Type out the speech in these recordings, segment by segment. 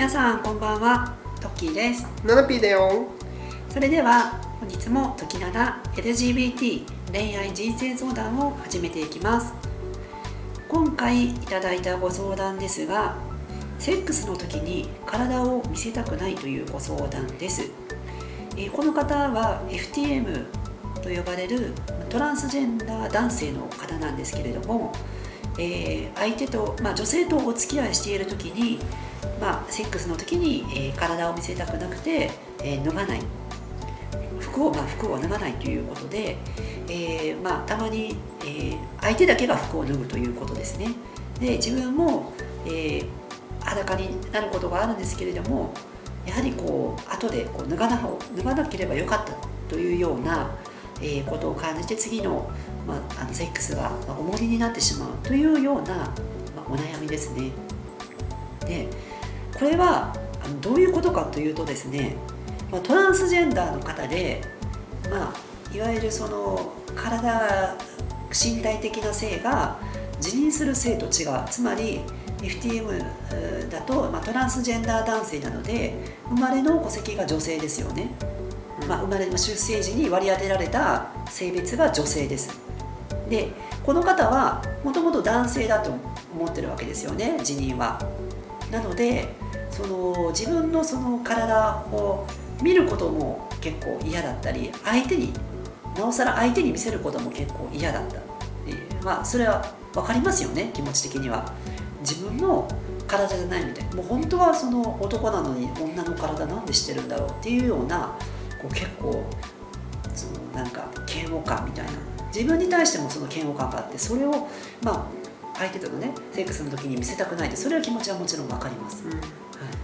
皆さんこんばんは。トッキーです。ナナピーだよ。それでは本日も時灘 LGBT 恋愛人生相談を始めていきます。今回いただいたご相談ですがセックスの時に体を見せたくないというご相談です。えーこの方は FTM と呼ばれるトランスジェンダー男性の方なんですけれども、えー相手と、まあ、女性とお付き合いしている時に、まあ、セックスの時に、えー体を見せたくなくて、えー脱がない服を、まあ、服を脱がないということで、えーまあ、たまに、えー相手だけが服を脱ぐということですねで自分も、えー裸になることがあるんですけれどもやはりこう後でこう脱がな脱がなければよかったというような、えーことを感じて次の,、まあ、あのセックスがまあ重荷になってしまうというような、まお悩みですね。でこれはどういうことかというとですね、ま、トランスジェンダーの方で、まあ、いわゆるその体身体的な性が自認する性と違う。つまり FTM だと、まあ、トランスジェンダー男性なので生まれの戸籍が女性ですよね、まあ、生まれの出生時に割り当てられた性別が女性です。でこの方はもともと男性だと思ってるわけですよね自認は。なのでその自分のその体を見ることも結構嫌だったり相手になおさら相手に見せることも結構嫌だったっていう。まあそれは分かりますよね気持ち的には。自分の体じゃないみたい。もう本当はその男なのに女の体なんでしてるんだろうっていうようなこう結構そのなんか嫌悪感みたいな。自分に対してもその嫌悪感があってそれをまあ相手とのねセックスの時に見せたくないってそれは気持ちはもちろん分かります、はい。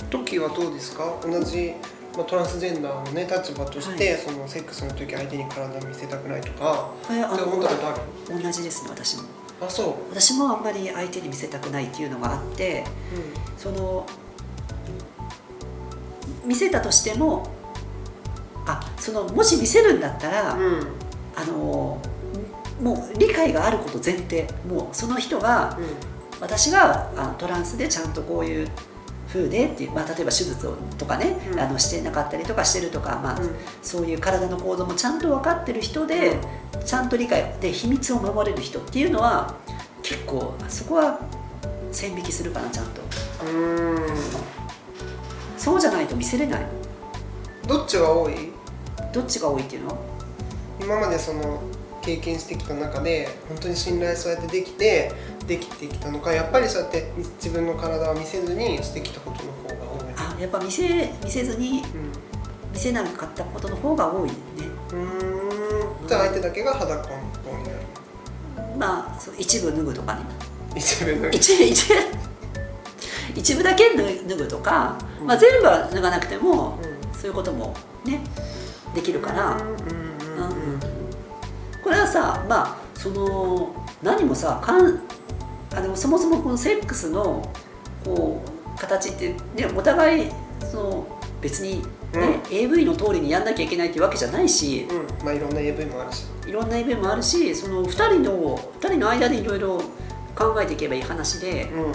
トッキーはどうですか？同じ、まあ、トランスジェンダーのね立場として、はそのセックスの時相手に体見せたくないとかえあって思ったことある？同じですね私も。あそう、私もあんまり相手に見せたくないっていうのがあってその見せたとしてもあそのもし見せるんだったら、うんうん。あのもう理解があること前提もうその人が私があトランスでちゃんとこういう風でっていう、まあ、例えば手術をとかね、うん。あのしてなかったりとかしてるとか、まあうん。そういう体の構造もちゃんと分かってる人で、ちゃんと理解で秘密を守れる人っていうのは結構そこは線引きするかなちゃんと。うーん。そうじゃないと見せれない。どっちが多い？どっちが多いっていうの？今までその経験してきた中で本当に信頼そうやってできてできてきたのかやっぱりそうやって自分の体を見せずにしてきたことの方が多い。あやっぱ見せ見せずに見せなかったことの方が多いね。うん。じゃあ相手だけが裸の方にな。るまあそう一部脱ぐとかね。一部の一一一部だけ脱脱ぐとか、まあ、全部は脱がなくてもそういうこともねできるから、うんうんうんうんこれはさまあその何もさかんあでもそもそもこのセックスのこう形って、ね、お互いその別に、ね AV の通りにやんなきゃいけないっていうわけじゃないしうん。まあいろんな AV もあるし。いろんな AV もあるしその2人の二人の間でいろいろ考えていけばいい話で、うん。うん。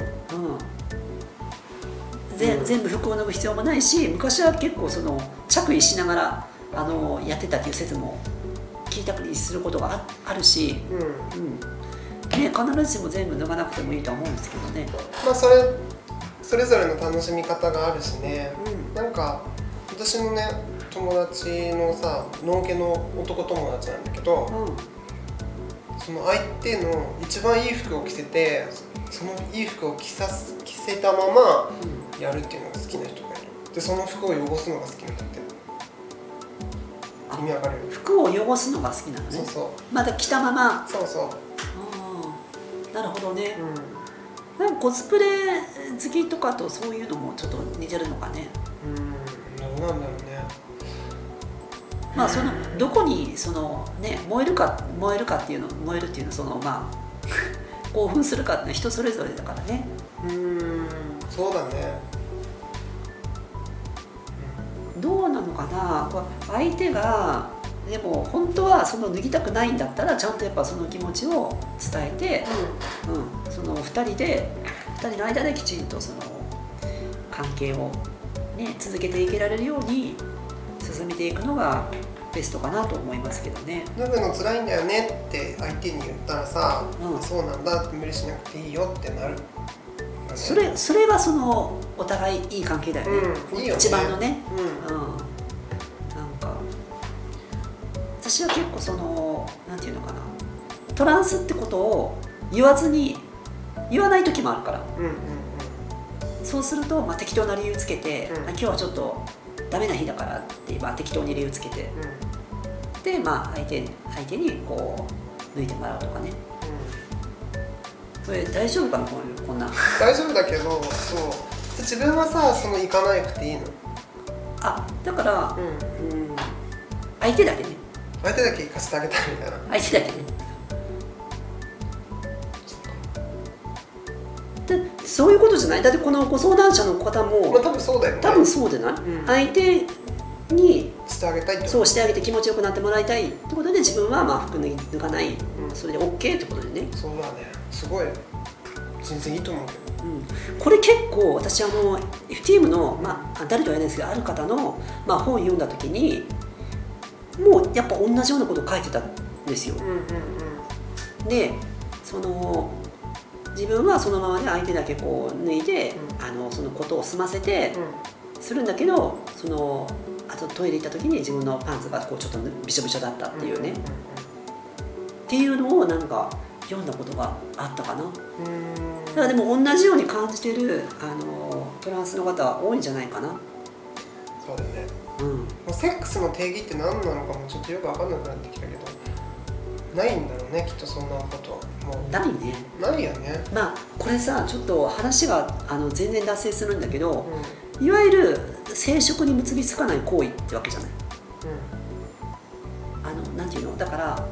ぜうん。全部服を脱ぐ必要もないし昔は結構その着衣しながらあのやってたっていう説も聞いたりすることがああるし、うん。うんね、必ずしも全部脱がなくてもいいとは思うんですけどね。まあそれそれぞれの楽しみ方があるしね。うん。なんか私のね友達のさ脳家の男友達なんだけどうん。その相手の一番いい服を着せてそのいい服を着さす着せたままやるっていうのが好きな人がいる。でその服を汚すのが好きなんだってあ意味わかる服を汚すのが好きなのね。そうそう。まだ着たまま。そうそう。うん。なるほどね。うなんかコスプレ好きとかとそういうのもちょっと似てるのかね。んうん。どうなんだろうね。まあそのどこにそのね燃えるか燃えるかっていうの燃えるっていうのはそのまあ 興奮するかって人それぞれだからね。うん。そうだねどうなのかな？相手がでも本当はその脱ぎたくないんだったらちゃんとやっぱその気持ちを伝えて、うん、その2人で2人の間できちんとその関係をね、続けていけられるように進めていくのがベストかなと思いますけどね。脱ぐの辛いんだよねって相手に言ったらさ、うん。そうなんだって無理しなくていいよってなるそれそれはそのお互いいい関係だよね、うんいいよね。一番のね、うん。うん、なんか私は結構そのなんていうのかな。トランスってことを言わずに言わない時もあるから。うんうんそうすると、まあ、適当な理由つけて、うん。あ今日はちょっとダメな日だからって、まあ、適当に理由つけて。うん。で、まあ、相手相手にこう抜いてもらうとかねうんそれ大丈夫かなこういうこんな大丈夫だけどそう。自分はさその行かなくていいの、あだから、うん、うん、相手だけね。相手だけ行かせてあげたいみたいな。相手だけね。でそういうことじゃない？だってこのご相談者の方まあも多分そうだよね。多分そうじゃない、うん。相手にしてあげたいってそうしてあげて気持ちよくなってもらいたい。ってことで自分はまあ服脱ぎ脱がない、うん。それで OK ってことでね、そうだね。すごい。全然いいと思うけど。うん、これ結構私あの FTM の、まあ、誰とは言えないですけどある方の、まあ、本読んだ時にもうやっぱ同じようなこと書いてたんですよ。うんうんうん。でその自分はそのままで相手だけこう脱いで、うん。あのそのことを済ませてうするんだけどそのあとトイレ行った時に自分のパンツがこうちょっとびしょびしょだったっていうね、ん。っていうのをなんか読んだことがあったかな。だうん。からでも同じように感じてるあのトランスの方は多いんじゃないかな。そうだね。うん。もうセックスの定義って何なのかもちょっとよく分かんなくなってきたけど。ないんだろうねきっとそんなこともないね。うないよね。まあこれさちょっと話があの全然脱線するんだけどうんいわゆる生殖に結びつかない行為ってわけじゃない。あのなんていうの？だから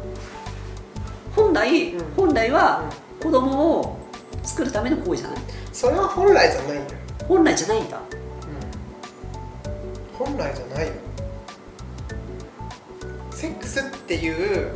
本来、うん。本来うん。は子供を作るための行為じゃない。それは本来じゃないよ、本来じゃないんだ。本来じゃないよ。セックスっていう